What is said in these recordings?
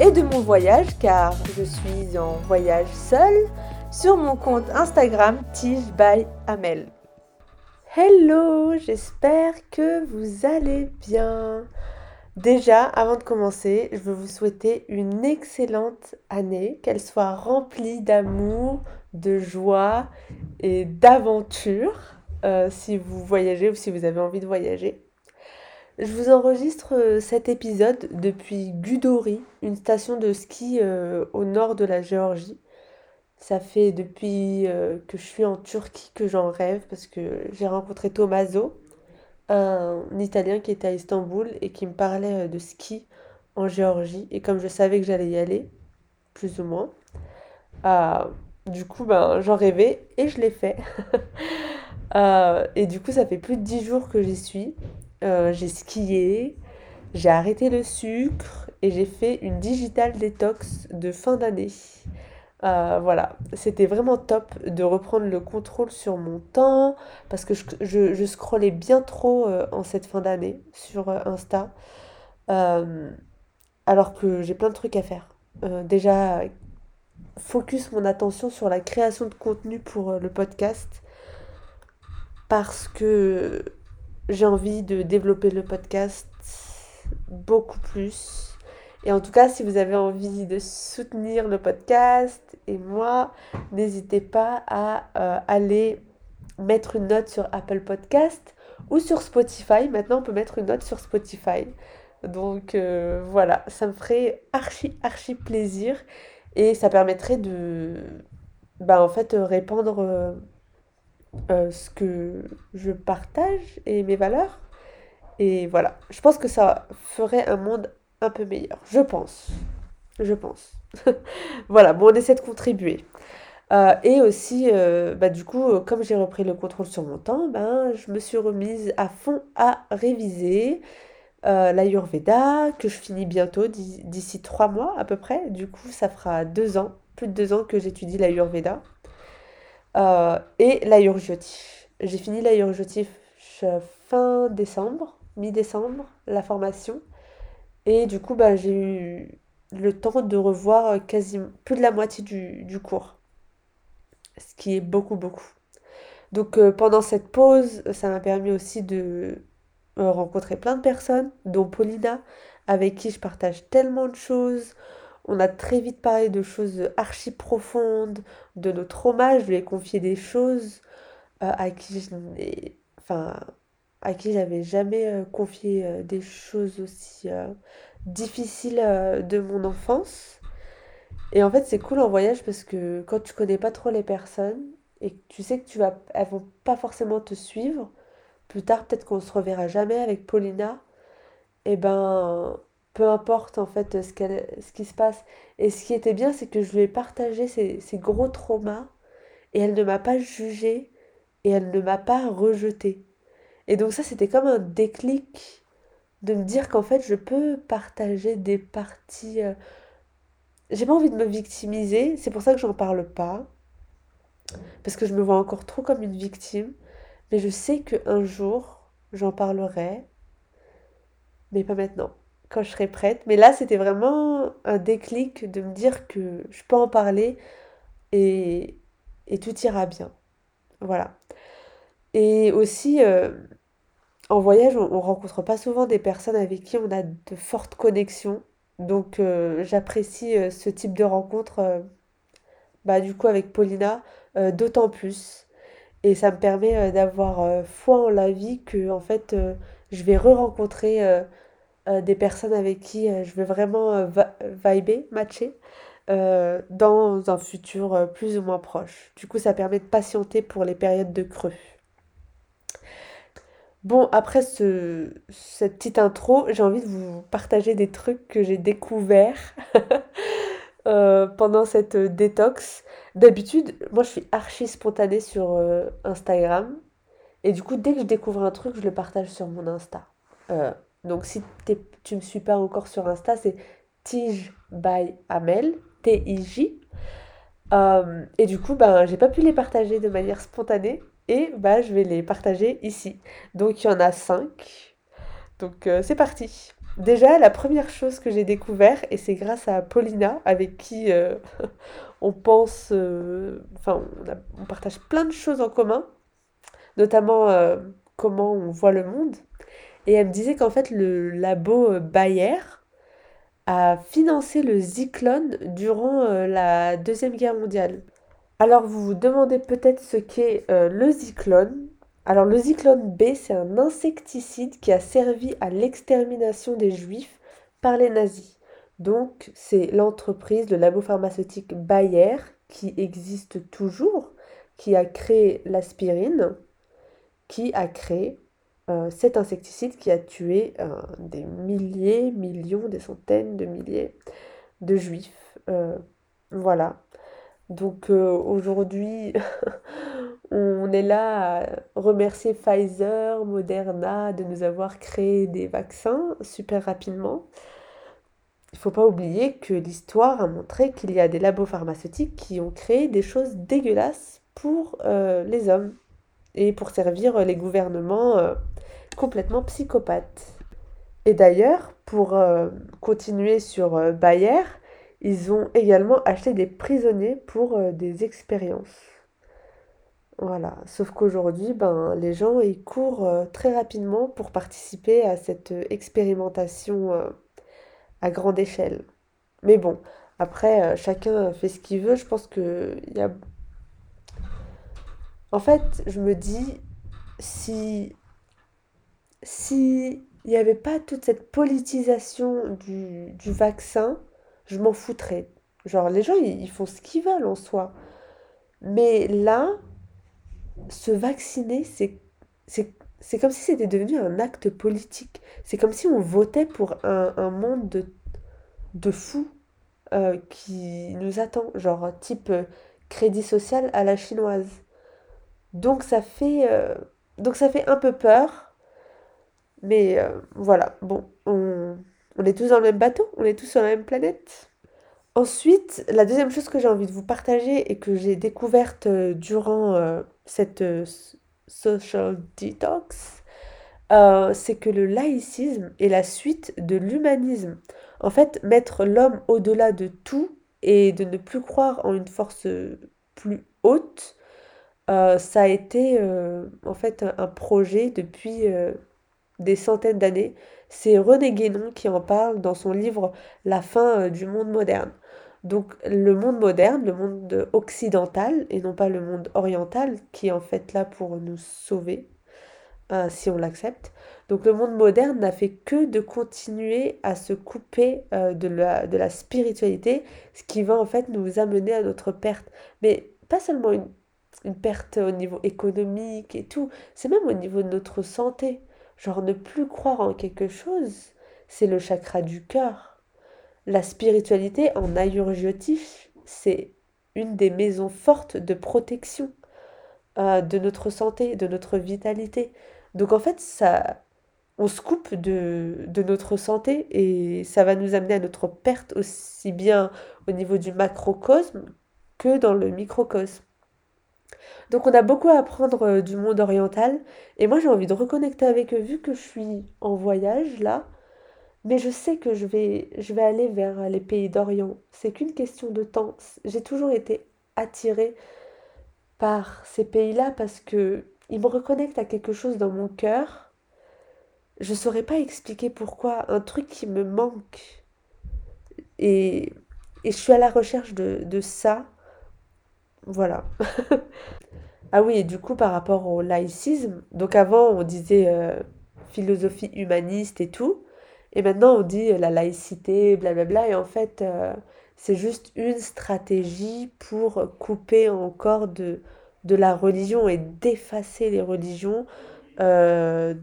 et de mon voyage car je suis en voyage seule sur mon compte Instagram Tige. Hello, j'espère que vous allez bien. Déjà, avant de commencer, je veux vous souhaiter une excellente année, qu'elle soit remplie d'amour, de joie et d'aventure euh, si vous voyagez ou si vous avez envie de voyager. Je vous enregistre euh, cet épisode depuis Gudori, une station de ski euh, au nord de la Géorgie. Ça fait depuis euh, que je suis en Turquie que j'en rêve parce que j'ai rencontré Tommaso, un Italien qui était à Istanbul et qui me parlait de ski en Géorgie. Et comme je savais que j'allais y aller, plus ou moins, du coup, ben, j'en rêvais et je l'ai fait. et du coup, ça fait plus de 10 jours que j'y suis. Euh, j'ai skié, j'ai arrêté le sucre et j'ai fait une digital détox de fin d'année. Euh, voilà, c'était vraiment top de reprendre le contrôle sur mon temps parce que je, je, scrollais bien trop euh, en cette fin d'année sur Insta. alors que j'ai plein de trucs à faire. déjà, focus mon attention sur la création de contenu pour le podcast parce que j'ai envie de développer le podcast beaucoup plus. Et en tout cas, si vous avez envie de soutenir le podcast et moi, n'hésitez pas à euh, aller mettre une note sur Apple Podcast ou sur Spotify. Maintenant, on peut mettre une note sur Spotify. Donc euh, voilà, ça me ferait archi, archi plaisir. Et ça permettrait de, bah, en fait, répandre euh, euh, ce que je partage et mes valeurs. Et voilà, je pense que ça ferait un monde un peu meilleur. Je pense. Je pense. voilà, bon, on essaie de contribuer. Euh, et aussi, euh, bah, du coup, comme j'ai repris le contrôle sur mon temps, ben, je me suis remise à fond à réviser l'Ayurveda, que je finis bientôt, d'ici trois mois à peu près. Du coup, ça fera deux ans, plus de deux ans que j'étudie l'Ayurveda. Euh, et l'ayurjotif. J'ai fini l'ayurjotif fin décembre, mi-décembre, la formation. Et du coup, bah, j'ai eu le temps de revoir quasiment plus de la moitié du, cours. Ce qui est beaucoup, beaucoup. Donc euh, pendant cette pause, ça m'a permis aussi de euh, rencontrer plein de personnes, dont Paulina, avec qui je partage tellement de choses. On a très vite parlé de choses archi profondes, de nos traumas. Je lui ai confié des choses euh, à qui je j'avais jamais euh, confié euh, des choses aussi difficiles de mon enfance. Et en fait, c'est cool en voyage parce que quand tu connais pas trop les personnes et que tu sais que tu vas, elles vont pas forcément te suivre, plus tard peut-être qu'on se reverra jamais avec Paulina, et eh ben peu importe en fait ce, ce qui se passe. Et ce qui était bien, c'est que je lui ai partagé ces, gros traumas et elle ne m'a pas jugé et elle ne m'a pas rejeté. Et donc ça, c'était comme un déclic de me dire qu'en fait, je peux partager des parties... Euh, j'ai pas envie de me victimiser, c'est pour ça que j'en parle pas. Parce que je me vois encore trop comme une victime. Mais je sais qu'un jour, j'en parlerai. Mais pas maintenant quand je serai prête. Mais là, c'était vraiment un déclic de me dire que je peux en parler et, tout ira bien. Voilà. Et aussi, euh, en voyage, on, ne rencontre pas souvent des personnes avec qui on a de fortes connexions. Donc, euh, j'apprécie euh, ce type de rencontre, bah, du coup, avec Paulina, d'autant plus. Et ça me permet d'avoir foi en la vie que, en fait, je vais re-rencontrer des personnes avec qui euh, je veux vraiment euh, vibrer, matcher, dans un futur plus ou moins proche. Du coup, ça permet de patienter pour les périodes de creux. Bon, après ce, cette petite intro, j'ai envie de vous partager des trucs que j'ai découverts pendant cette détox. D'habitude, moi je suis archi spontanée sur Instagram. Et du coup, dès que je découvre un truc, je le partage sur mon Insta. Donc si tu me suis pas encore sur Insta, c'est Tige by Amel, T-I-J. et du coup, ben, j'ai pas pu les partager de manière spontanée. Et bah, je vais les partager ici. Donc il y en a cinq. Donc euh, c'est parti. Déjà, la première chose que j'ai découvert, et c'est grâce à Paulina, avec qui euh, on pense, euh, enfin, on, partage plein de choses en commun, notamment comment on voit le monde. Et elle me disait qu'en fait, le labo Bayer a financé le Zyklon durant la Deuxième Guerre mondiale. Alors vous vous demandez peut-être ce qu'est euh, le Zyklone. Alors le Zyklone B, c'est un insecticide qui a servi à l'extermination des juifs par les nazis. Donc c'est l'entreprise, le labo pharmaceutique Bayer qui existe toujours, qui a créé l'aspirine, qui a créé euh, cet insecticide qui a tué euh, des milliers, millions, des centaines de milliers de juifs. voilà. Donc euh, aujourd'hui, on est là à remercier Pfizer, Moderna de nous avoir créé des vaccins super rapidement. Il ne faut pas oublier que l'histoire a montré qu'il y a des labos pharmaceutiques qui ont créé des choses dégueulasses pour euh, les hommes et pour servir les gouvernements euh, complètement psychopathes. Et d'ailleurs, pour continuer sur Bayer, ils ont également acheté des prisonniers pour euh, des expériences. Voilà. Sauf qu'aujourd'hui, ben, les gens ils courent euh, très rapidement pour participer à cette euh, expérimentation à grande échelle. Mais bon, après, chacun fait ce qu'il veut. Je pense que y a. En fait, je me dis, si. Si il n'y avait pas toute cette politisation du, du vaccin, je m'en foutrais. Genre, les gens, ils, font ce qu'ils veulent en soi. Mais là, se vacciner, c'est, comme si c'était devenu un acte politique. C'est comme si on votait pour un, monde de, de fous euh, qui nous attend. Genre, type euh, crédit social à la chinoise. Donc ça fait, euh, donc ça fait un peu peur. Mais voilà, bon, on, on est tous dans le même bateau, on est tous sur la même planète. Ensuite, la deuxième chose que j'ai envie de vous partager et que j'ai découverte euh, durant euh, cette euh, social detox, c'est que le laïcisme est la suite de l'humanisme. En fait, mettre l'homme au-delà de tout et de ne plus croire en une force plus haute, ça a été en fait un projet depuis des centaines d'années c'est René Guénon qui en parle dans son livre La fin euh, du monde moderne. Donc le monde moderne, le monde occidental et non pas le monde oriental qui est en fait là pour nous sauver, euh, si on l'accepte. Donc le monde moderne n'a fait que de continuer à se couper euh, de, la, spiritualité, ce qui va en fait nous amener à notre perte. Mais pas seulement une perte au niveau économique et tout, c'est même au niveau de notre santé. Genre ne plus croire en quelque chose, c'est le chakra du cœur. La spiritualité en ayurvédique, c'est une des maisons fortes de protection euh, de notre santé, de notre vitalité. Donc en fait, ça, on se coupe de, de notre santé et ça va nous amener à notre perte aussi bien au niveau du macrocosme que dans le microcosme. Donc on a beaucoup à apprendre euh, du monde oriental et moi j'ai envie de reconnecter avec eux vu que je suis en voyage là. Mais je sais que je vais, aller vers les pays d'Orient. C'est qu'une question de temps. J'ai toujours été attirée par ces pays-là parce que ils me reconnectent à quelque chose dans mon cœur. Je saurais pas expliquer pourquoi. Un truc qui me manque. Et, je suis à la recherche de ça. Voilà. Ah oui, et du coup, par rapport au laïcisme, donc avant, on disait euh, philosophie humaniste et tout, et maintenant, on dit euh, la laïcité, blablabla, et en fait, euh, c'est juste une stratégie pour couper encore de, la religion et d'effacer les religions de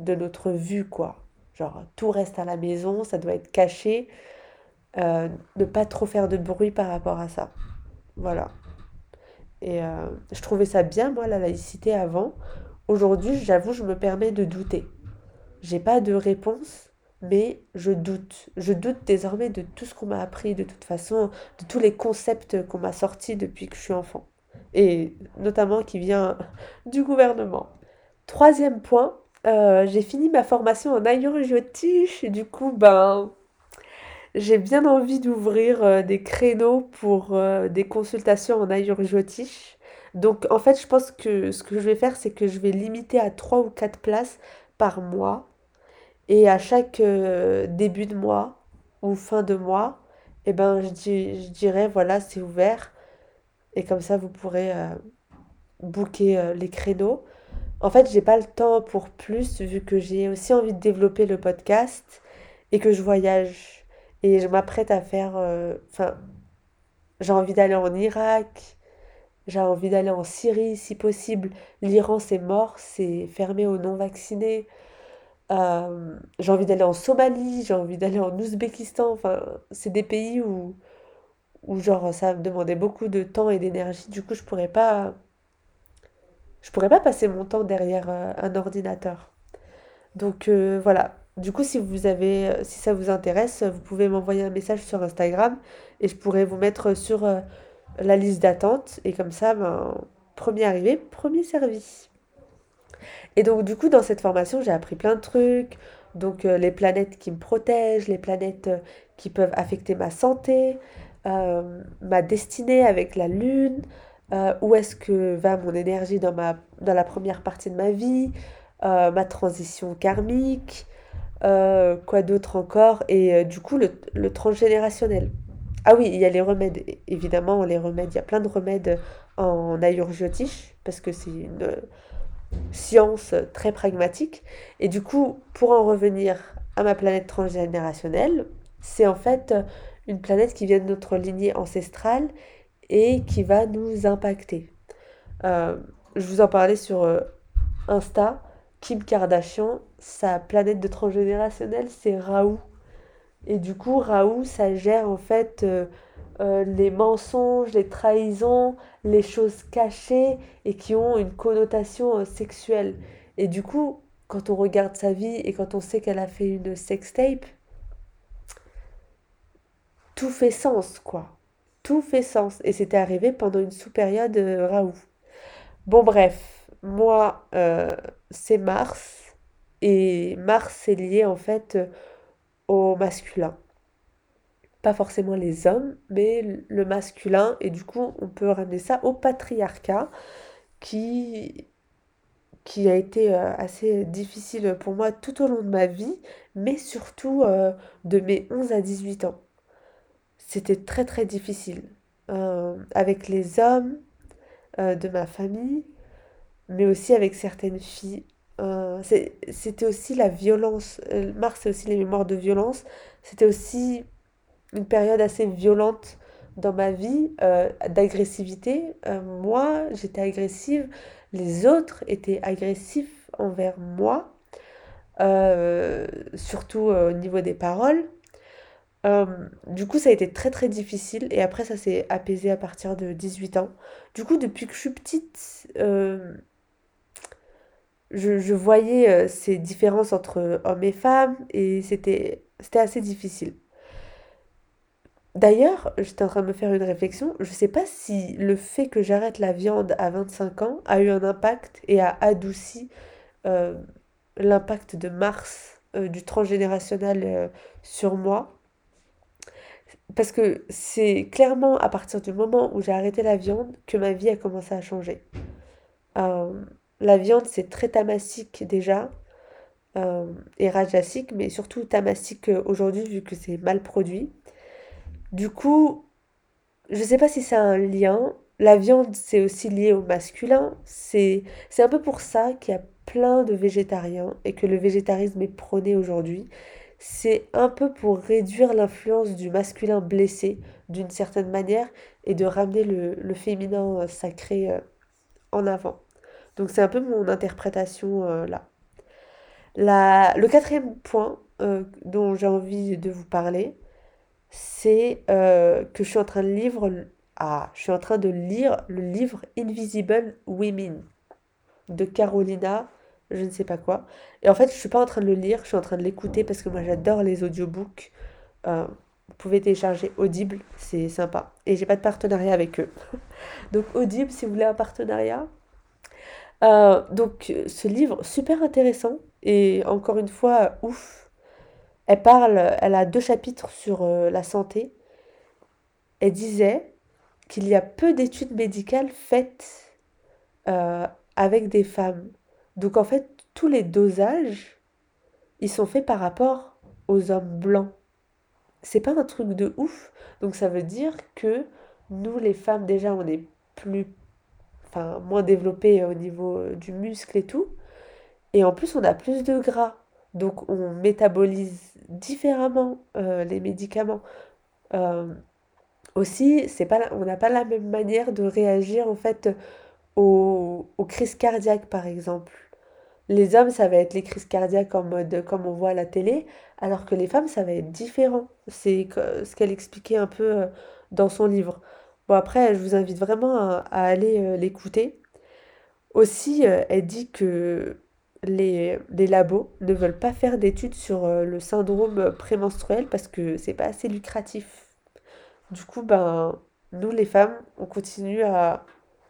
notre vue, quoi. Genre, tout reste à la maison, ça doit être caché. ne pas trop faire de bruit par rapport à ça. Voilà. Et euh, je trouvais ça bien, moi, la laïcité avant. Aujourd'hui, j'avoue, je me permets de douter. J'ai pas de réponse, mais je doute. Je doute désormais de tout ce qu'on m'a appris, de toute façon, de tous les concepts qu'on m'a sortis depuis que je suis enfant. Et notamment qui vient du gouvernement. Troisième point, euh, j'ai fini ma formation en et du coup, ben, j'ai bien envie d'ouvrir euh, des créneaux pour euh, des consultations en ayurvédique. Donc en fait, je pense que ce que je vais faire, c'est que je vais limiter à 3 ou 4 places par mois. Et à chaque euh, début de mois ou fin de mois, eh ben, je, je dirais, voilà, c'est ouvert. Et comme ça, vous pourrez booker les créneaux. En fait, j'ai pas le temps pour plus, vu que j'ai aussi envie de développer le podcast et que je voyage. Et je m'apprête à faire... euh, Enfin, j'ai envie d'aller en Irak, j'ai envie d'aller en Syrie si possible. L'Iran, c'est mort, c'est fermé aux non-vaccinés. Euh, j'ai envie d'aller en Somalie, j'ai envie d'aller en Ouzbékistan. Enfin, c'est des pays où, où genre, ça me demandait beaucoup de temps et d'énergie. Du coup, je pourrais pas, je pourrais pas passer mon temps derrière euh, un ordinateur. Donc voilà. Du coup, si vous avez, euh, si ça vous intéresse, vous pouvez m'envoyer un message sur Instagram et je pourrais vous mettre sur euh, la liste d'attente. Et comme ça, ben, premier arrivé, premier servi. Et donc, du coup, dans cette formation, j'ai appris plein de trucs. Donc, euh, les planètes qui me protègent, les planètes euh, qui peuvent affecter ma santé, euh, ma destinée avec la lune, euh, où est-ce que va mon énergie dans ma, dans la première partie de ma vie, euh, ma transition karmique, euh, quoi d'autre encore, et euh, du coup, le, transgénérationnel. Ah oui, il y a les remèdes, évidemment, les remèdes, il y a plein de remèdes en ayurvédique, parce que c'est une science très pragmatique. Et du coup, pour en revenir à ma planète transgénérationnelle, c'est en fait une planète qui vient de notre lignée ancestrale et qui va nous impacter. Euh, je vous en parlais sur euh, Insta. Kim Kardashian, sa planète de transgénérationnelle, c'est Raoult. Et du coup, Raoult, ça gère en fait euh, euh, les mensonges, les trahisons, les choses cachées et qui ont une connotation euh, sexuelle. Et du coup, quand on regarde sa vie et quand on sait qu'elle a fait une sextape, tout fait sens, quoi. Tout fait sens. Et c'était arrivé pendant une sous-période Raoult. Bon, bref, moi, euh, c'est Mars. Et Mars, c'est lié en fait euh, au masculin. Pas forcément les hommes, mais le masculin. Et du coup, on peut ramener ça au patriarcat qui, a été euh, assez difficile pour moi tout au long de ma vie, mais surtout de mes 11 à 18 ans. C'était très très difficile. Avec les hommes de ma famille, mais aussi avec certaines filles. Euh, c'était aussi la violence. Euh, Mars, c'est aussi les mémoires de violence. C'était aussi une période assez violente dans ma vie, euh, d'agressivité. Moi, j'étais agressive, les autres étaient agressifs envers moi, surtout au niveau des paroles. Du coup, ça a été très très difficile et après ça s'est apaisé à partir de 18 ans. Du coup, depuis que je suis petite, je, voyais euh, ces différences entre hommes et femmes et c'était assez difficile. D'ailleurs, j'étais en train de me faire une réflexion. Je sais pas si le fait que j'arrête la viande à 25 ans a eu un impact et a adouci euh, l'impact de Mars, euh, du transgénérationnel sur moi. Parce que c'est clairement à partir du moment où j'ai arrêté la viande que ma vie a commencé à changer. La viande, c'est très tamassique déjà, euh, et rajasique, mais surtout tamassique euh, aujourd'hui vu que c'est mal produit. Du coup, Je sais pas si c'est un lien. La viande, c'est aussi lié au masculin. C'est, un peu pour ça qu'il y a plein de végétariens et que le végétarisme est prôné aujourd'hui. C'est un peu pour réduire l'influence du masculin blessé d'une certaine manière et de ramener le, féminin euh, sacré en avant. Donc c'est un peu mon interprétation euh, là. Le quatrième point euh, dont j'ai envie de vous parler, c'est euh, que je suis en train de lire, ah, je suis en train de lire le livre Invisible Women de Carolina, je ne sais pas quoi. Et en fait, je suis pas en train de le lire, je suis en train de l'écouter parce que moi j'adore les audiobooks. Vous pouvez télécharger Audible, c'est sympa. Et j'ai pas de partenariat avec eux. donc Audible, si vous voulez un partenariat. Euh, donc ce livre, super intéressant. Et encore une fois, ouf. Elle parle, elle a deux chapitres sur euh, la santé. Elle disait qu'il y a peu d'études médicales faites euh, avec des femmes. Donc en fait, tous les dosages, ils sont faits par rapport aux hommes blancs c'est pas un truc de ouf. Donc ça veut dire que nous, les femmes, déjà, on est plus, enfin, moins développées au niveau euh, du muscle et tout. Et en plus, on a plus de gras. Donc on métabolise différemment euh, les médicaments. Euh, aussi, c'est pas, on n'a pas la même manière de réagir en fait aux, aux crises cardiaques, par exemple. Les hommes, ça va être les crises cardiaques en mode comme on voit à la télé, alors que les femmes, ça va être différent. C'est ce qu'elle expliquait un peu euh, dans son livre. Après, je vous invite vraiment à, aller euh, l'écouter. Aussi, euh, elle dit que les, labos ne veulent pas faire d'études sur le syndrome prémenstruel parce que c'est pas assez lucratif. Du coup, ben, nous les femmes, on continue à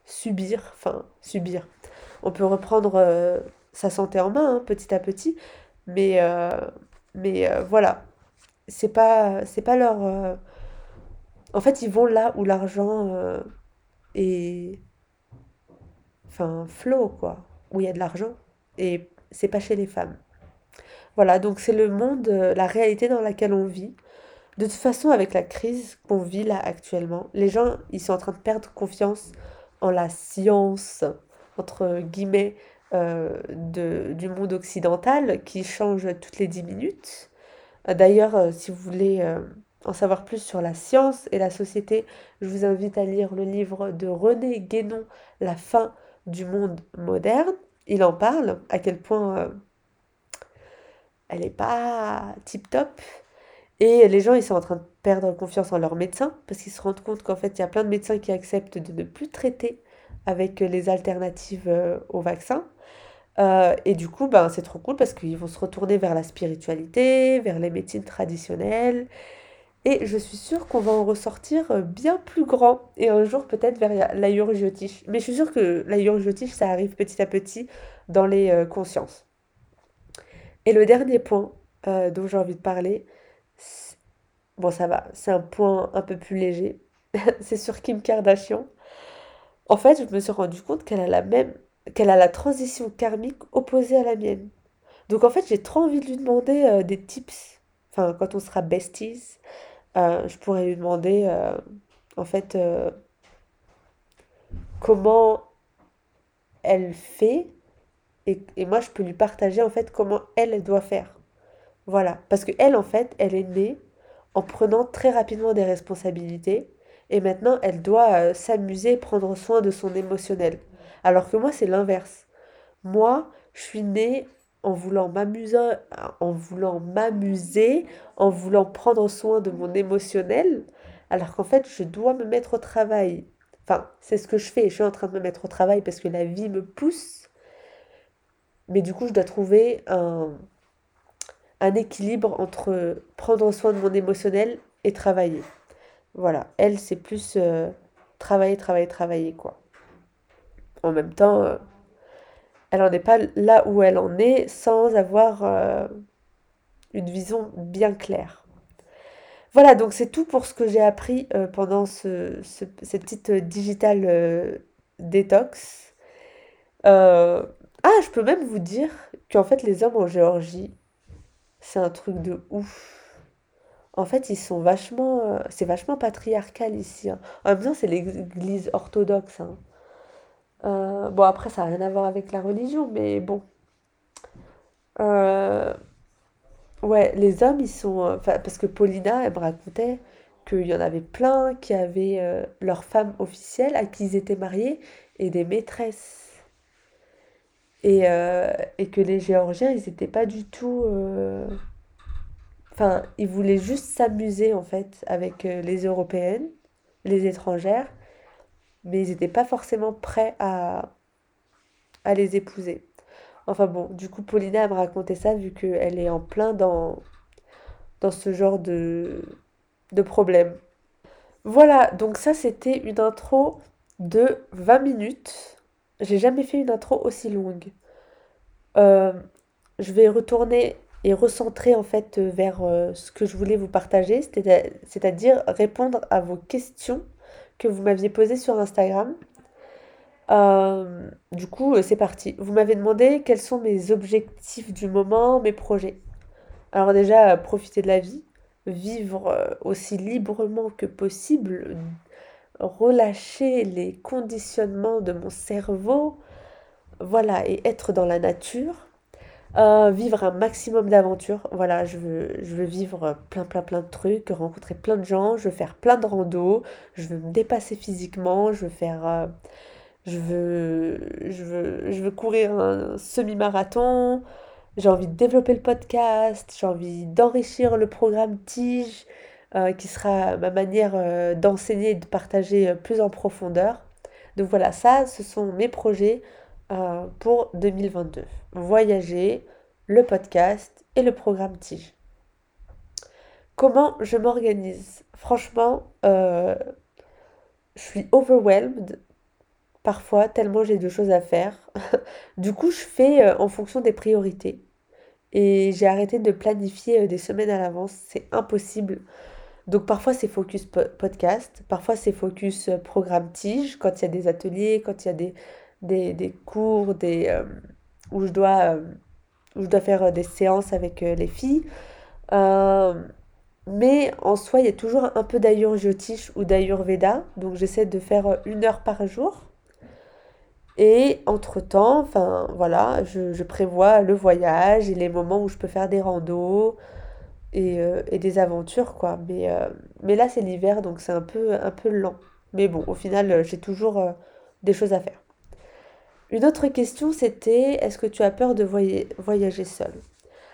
subir, enfin, subir. On peut reprendre sa santé en main, hein, petit à petit. Mais, euh, mais euh, voilà, c'est pas, c'est pas leur... Euh, en fait, ils vont là où l'argent est... Enfin, flot, quoi. Où il y a de l'argent. Et c'est pas chez les femmes. Voilà, donc c'est le monde, la réalité dans laquelle on vit. De toute façon, avec la crise qu'on vit là actuellement, les gens, ils sont en train de perdre confiance en la science, entre guillemets, euh, de, du monde occidental qui change toutes les 10 minutes. Euh, d'ailleurs, euh, si vous voulez en savoir plus sur la science et la société, je vous invite à lire le livre de René Guénon, La fin du monde moderne. Il en parle, à quel point elle n'est pas tip-top. Et les gens, ils sont en train de perdre confiance en leurs médecins parce qu'ils se rendent compte qu'en fait, il y a plein de médecins qui acceptent de ne plus traiter avec les alternatives au vaccin. Euh, et du coup, ben, c'est trop cool parce qu'ils vont se retourner vers la spiritualité, vers les médecines traditionnelles. Et je suis sûre qu'on va en ressortir euh, bien plus grand. Et un jour, peut-être vers l'ayurjotish. Mais je suis sûre que l'ayurjotish, ça arrive petit à petit dans les euh, consciences. Et le dernier point dont j'ai envie de parler, bon, ça va, c'est un point un peu plus léger. c'est sur Kim Kardashian. En fait, je me suis rendu compte qu'elle a la même qu'elle a la transition karmique opposée à la mienne. Donc en fait, j'ai trop envie de lui demander euh, des tips. Enfin, quand on sera besties, euh, je pourrais lui demander, euh, en fait, comment elle fait. Et, et, moi, je peux lui partager, en fait, comment elle, elle doit faire. Voilà. Parce que elle, en fait, elle est née en prenant très rapidement des responsabilités. Et maintenant, elle doit s'amuser prendre soin de son émotionnel. Alors que moi, c'est l'inverse. Moi, je suis née en voulant m'amuser, en voulant m'amuser, en voulant prendre soin de mon émotionnel, alors qu'en fait, je dois me mettre au travail. Enfin, c'est ce que je fais. Je suis en train de me mettre au travail parce que la vie me pousse. Mais du coup, je dois trouver un, un équilibre entre prendre soin de mon émotionnel et travailler. Voilà. Elle, c'est plus euh, travailler, travailler, travailler, quoi en même temps, euh, elle n'en est pas là où elle en est sans avoir euh, une vision bien claire. Voilà, donc c'est tout pour ce que j'ai appris euh, pendant ce, cette petite digital détox. ah, je peux même vous dire qu'en fait les hommes en Géorgie, c'est un truc de ouf. En fait, ils sont vachement... c'est vachement patriarcal ici. Hein. En même temps, c'est l'église orthodoxe. Hein. Euh, bon, après, ça n'a rien à voir avec la religion, mais bon. Euh, ouais, les hommes, ils sont... Euh, parce que Paulina, elle me racontait qu'il y en avait plein qui avaient leur femme officielle à qui ils étaient mariés et des maîtresses. Et, et que les Géorgiens, ils n'étaient pas du tout... Enfin, ils voulaient juste s'amuser en fait avec les Européennes, les étrangères, mais ils n'étaient pas forcément prêts à, les épouser. Enfin bon, du coup, Paulina me racontait ça vu qu'elle est en plein dans, ce genre de, de problème. Voilà, donc ça c'était une intro de 20 minutes. J'ai jamais fait une intro aussi longue. Euh, je vais retourner et recentrer en fait vers euh, ce que je voulais vous partager, c'est-à-dire répondre à vos questions que vous m'aviez posées sur Instagram. Euh, du coup, c'est parti. Vous m'avez demandé quels sont mes objectifs du moment, mes projets. Alors déjà, profiter de la vie, vivre aussi librement que possible, relâcher les conditionnements de mon cerveau, voilà, et être dans la nature. Euh, vivre un maximum d'aventures. Voilà, je veux, je veux vivre plein, plein, plein de trucs, rencontrer plein de gens, je veux faire plein de randos, je veux me dépasser physiquement, je veux faire. Euh, je, veux, je, veux, je veux courir un semi-marathon, j'ai envie de développer le podcast, j'ai envie d'enrichir le programme Tige, euh, qui sera ma manière d'enseigner et de partager plus en profondeur. Donc voilà, ça, ce sont mes projets euh, pour 2022. Voyager, le podcast et le programme Tige. Comment je m'organise? Franchement, euh, je suis overwhelmed parfois tellement j'ai de choses à faire. du coup, je fais euh, en fonction des priorités. Et j'ai arrêté de planifier des semaines à l'avance. C'est impossible. Donc parfois c'est focus podcast, parfois c'est focus programme tige, quand il y a des ateliers, quand il y a des, des, cours, des, euh, où, je dois, euh, où je dois faire euh, des séances avec les filles. mais en soi, il y a toujours un peu d'ayurjotish ou d'ayurveda. Donc j'essaie de faire une heure par jour. Et entre-temps, enfin voilà, je, prévois le voyage et les moments où je peux faire des randos et, et des aventures, quoi. Mais, mais là, c'est l'hiver, donc c'est un peu, un peu lent. Mais bon, au final, j'ai toujours des choses à faire. Une autre question, c'était est-ce que tu as peur de voyager seul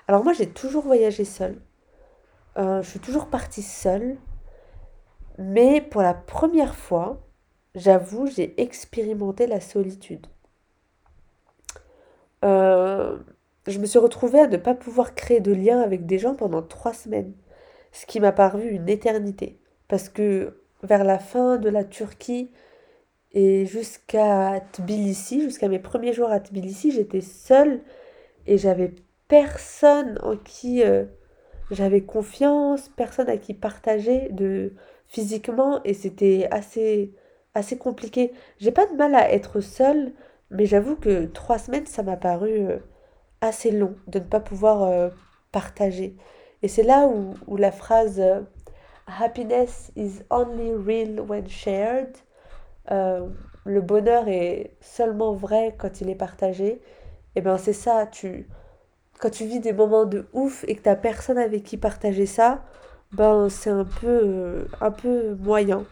Alors moi, j'ai toujours voyagé seul. Euh, je suis toujours partie seule. Mais pour la première fois, j'avoue, j'ai expérimenté la solitude. Euh, je me suis retrouvée à ne pas pouvoir créer de lien avec des gens pendant trois semaines, ce qui m'a paru une éternité. Parce que vers la fin de la Turquie, et jusqu'à Tbilissi, jusqu'à mes premiers jours à Tbilissi, j'étais seule et j'avais personne en qui euh, j'avais confiance, personne à qui partager de physiquement et c'était assez assez compliqué. J'ai pas de mal à être seule, mais j'avoue que trois semaines ça m'a paru euh, assez long de ne pas pouvoir euh, partager. Et c'est là où, où la phrase Happiness is only real when shared euh, le bonheur est seulement vrai quand il est partagé, et eh ben c'est ça, tu quand tu vis des moments de ouf et que t'as personne avec qui partager ça, ben c'est un peu euh, un peu moyen.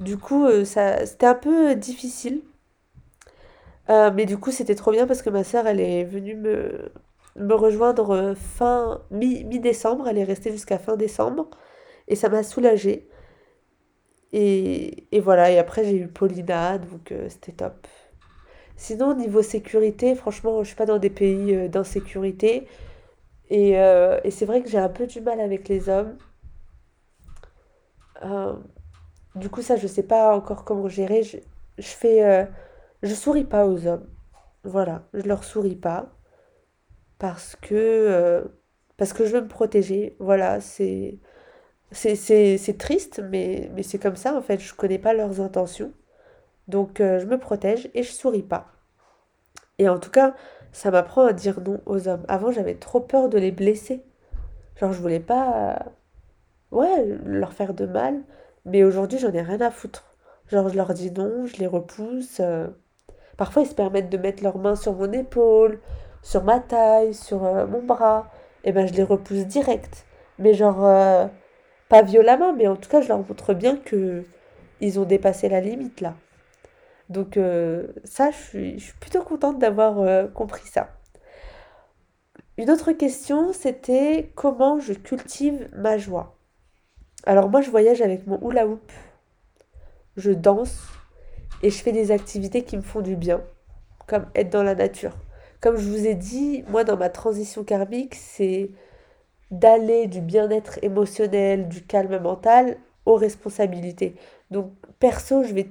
Du coup, euh, ça c'était un peu difficile. mais du coup, c'était trop bien parce que ma soeur, elle est venue me, me rejoindre fin mi, mi-décembre. Elle est restée jusqu'à fin décembre. Et ça m'a soulagée. Et, voilà, et après j'ai eu Paulina, donc euh, c'était top. Sinon, niveau sécurité, franchement, je suis pas dans des pays euh, d'insécurité. Et, euh, et c'est vrai que j'ai un peu du mal avec les hommes. du coup, ça, je sais pas encore comment gérer. Je, je fais. je souris pas aux hommes. Voilà, je leur souris pas. Parce que. parce que je veux me protéger. Voilà, c'est. C'est triste, mais, mais c'est comme ça en fait. Je connais pas leurs intentions. Donc euh, je me protège et je souris pas. Et en tout cas, ça m'apprend à dire non aux hommes. Avant, j'avais trop peur de les blesser. Genre, je voulais pas. ouais, leur faire de mal. Mais aujourd'hui, j'en ai rien à foutre. Genre, je leur dis non, je les repousse. Euh. Parfois, ils se permettent de mettre leurs mains sur mon épaule, sur ma taille, sur euh, mon bras. Et ben, je les repousse direct. Mais genre pas violemment, mais en tout cas, je leur montre bien que ils ont dépassé la limite là. Donc euh, ça, je suis, plutôt contente d'avoir euh, compris ça. Une autre question, c'était comment je cultive ma joie? Alors moi, je voyage avec mon hula hoop, je danse et je fais des activités qui me font du bien, comme être dans la nature. Comme je vous ai dit, moi, dans ma transition karmique, c'est d'aller du bien-être émotionnel, du calme mental aux responsabilités. Donc, perso, je vais,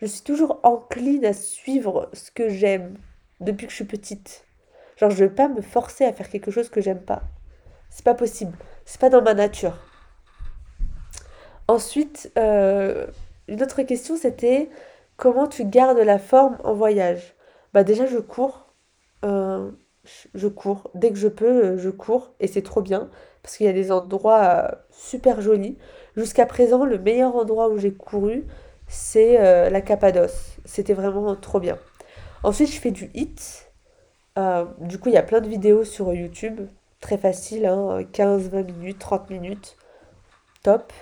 je suis toujours encline à suivre ce que j'aime depuis que je suis petite. Genre, je vais pas me forcer à faire quelque chose que j'aime pas. C'est pas possible. C'est pas dans ma nature. Ensuite, euh, une autre question, c'était comment tu gardes la forme en voyage? Bah déjà, je cours. Euh, je cours. Dès que je peux, euh, je cours. Et c'est trop bien. Parce qu'il y a des endroits super jolis. Jusqu'à présent, le meilleur endroit où j'ai couru, c'est la Cappadoce. C'était vraiment trop bien. Ensuite, je fais du hit. Euh, du coup, il y a plein de vidéos sur YouTube. Très facile, hein, 15, 20 minutes, 30 minutes. Top.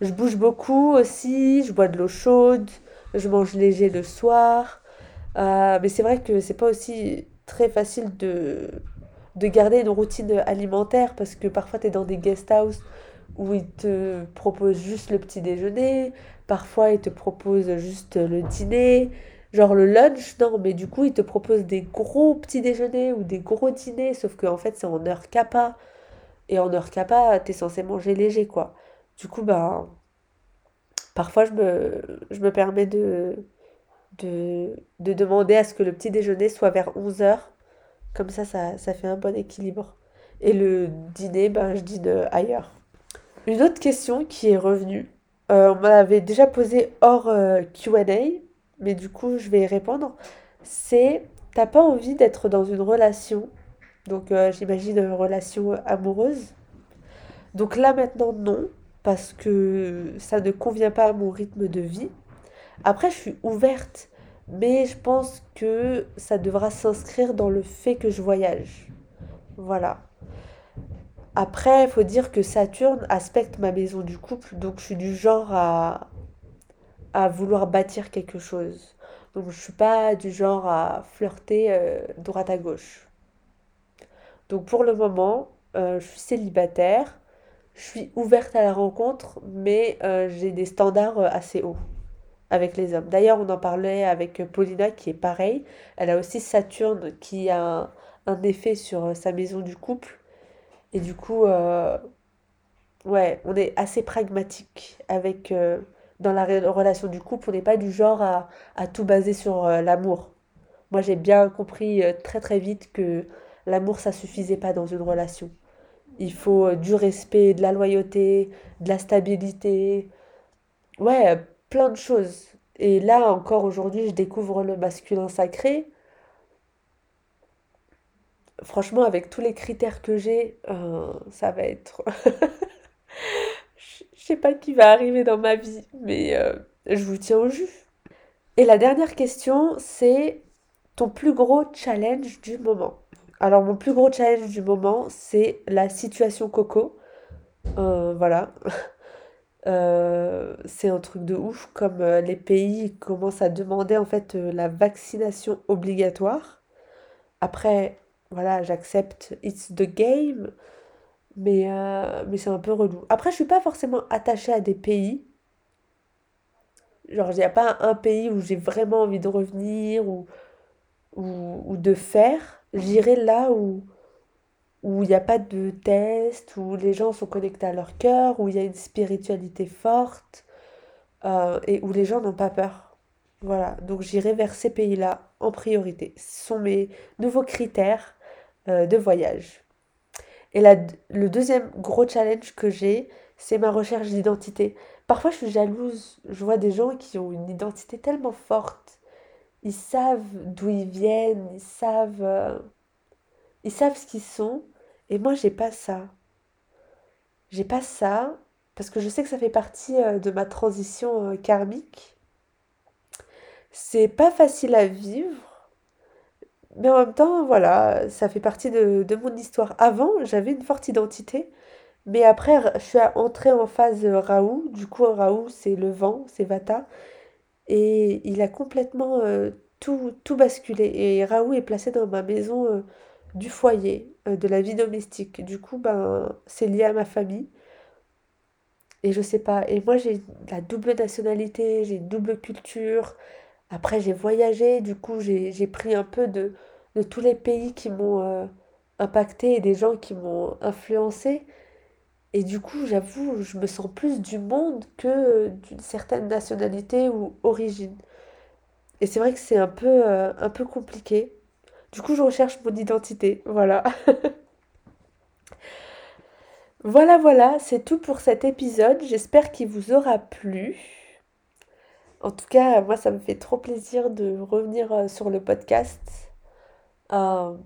Je bouge beaucoup aussi, je bois de l'eau chaude, je mange léger le soir. Euh, mais c'est vrai que c'est pas aussi très facile de, de garder une routine alimentaire parce que parfois tu es dans des guest house où ils te proposent juste le petit déjeuner, parfois ils te proposent juste le dîner. Genre le lunch, non, mais du coup, ils te proposent des gros petits déjeuners ou des gros dîners, sauf qu'en fait, c'est en heure kappa. Et en heure kappa, t'es censé manger léger, quoi. Du coup, bah, parfois, je me, je me permets de, de, de demander à ce que le petit déjeuner soit vers 11 heures. Comme ça, ça, ça fait un bon équilibre. Et le dîner, ben, je dîne ailleurs. Une autre question qui est revenue, euh, on m'avait déjà posé hors euh, QA, mais du coup je vais y répondre, c'est t'as pas envie d'être dans une relation, donc euh, j'imagine une relation amoureuse. Donc là maintenant non, parce que ça ne convient pas à mon rythme de vie. Après je suis ouverte, mais je pense que ça devra s'inscrire dans le fait que je voyage. Voilà. Après, il faut dire que Saturne aspecte ma maison du couple, donc je suis du genre à, vouloir bâtir quelque chose. Donc je suis pas du genre à flirter euh, droite à gauche. Donc pour le moment, euh, je suis célibataire, je suis ouverte à la rencontre, mais euh, j'ai des standards assez hauts avec les hommes. D'ailleurs, on en parlait avec Paulina qui est pareil. Elle a aussi Saturne qui a un, effet sur sa maison du couple. Et du coup, ouais, on est assez pragmatique avec dans la relation du couple, on n'est pas du genre à, tout baser sur euh, l'amour. Moi, j'ai bien compris euh, très très vite que l'amour, ça suffisait pas dans une relation. Il faut euh, du respect, de la loyauté, de la stabilité. Ouais, plein de choses. Et là, encore aujourd'hui, je découvre le masculin sacré. Franchement, avec tous les critères que j'ai, ça va être... Je sais pas qui va arriver dans ma vie, mais euh, je vous tiens au jus. Et la dernière question, c'est ton plus gros challenge du moment. Alors mon plus gros challenge du moment, c'est la situation coco. Euh, voilà. Euh, c'est un truc de ouf, comme les pays commencent à demander en fait la vaccination obligatoire. Après, voilà, j'accepte, it's the game. Mais, euh, mais c'est un peu relou. Après, je suis pas forcément attachée à des pays. Genre, il n'y a pas un pays où j'ai vraiment envie de revenir ou, ou, ou de faire. J'irai là où où il n'y a pas de test, où les gens sont connectés à leur cœur, où il y a une spiritualité forte euh, et où les gens n'ont pas peur. Voilà, donc j'irai vers ces pays-là en priorité. Ce sont mes nouveaux critères euh, de voyage. Et le deuxième gros challenge que j'ai, c'est ma recherche d'identité. Parfois, je suis jalouse. Je vois des gens qui ont une identité tellement forte. Ils savent d'où ils viennent, ils savent, euh, ils savent ce qu'ils sont. Et moi, j'ai pas ça. J'ai pas ça parce que je sais que ça fait partie euh, de ma transition euh, karmique. C'est pas facile à vivre mais en même temps, voilà, ça fait partie de, de mon histoire. Avant, j'avais une forte identité, mais après, je suis entrée en phase Raoult. Du coup, Raoult, c'est le vent, c'est Vata. Et il a complètement euh, tout, basculé. Et Raoult est placé dans ma maison euh, du foyer, euh, de la vie domestique. Du coup, ben, c'est lié à ma famille. Et je sais pas. Et moi, j'ai la double nationalité, j'ai une double culture. Après, j'ai voyagé. Du coup, j'ai pris un peu de, de tous les pays qui m'ont euh, impacté et des gens qui m'ont influencé. Et du coup, j'avoue, je me sens plus du monde que d'une certaine nationalité ou origine. Et c'est vrai que c'est un peu, euh, un peu compliqué. Du coup, je recherche mon identité. Voilà. voilà, voilà, c'est tout pour cet épisode. J'espère qu'il vous aura plu. En tout cas, moi, ça me fait trop plaisir de revenir euh, sur le podcast. Euh,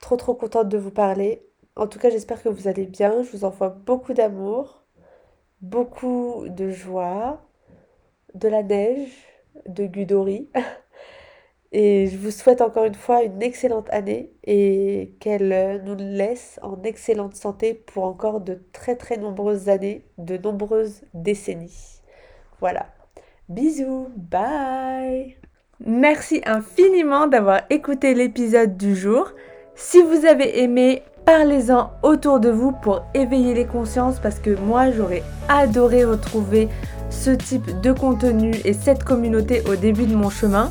trop, trop contente de vous parler. En tout cas, j'espère que vous allez bien. Je vous envoie beaucoup d'amour, beaucoup de joie, de la neige, de Gudori. Et je vous souhaite encore une fois une excellente année et qu'elle nous laisse en excellente santé pour encore de très très nombreuses années, de nombreuses décennies. Voilà. Bisous, bye Merci infiniment d'avoir écouté l'épisode du jour. Si vous avez aimé, parlez-en autour de vous pour éveiller les consciences parce que moi j'aurais adoré retrouver ce type de contenu et cette communauté au début de mon chemin.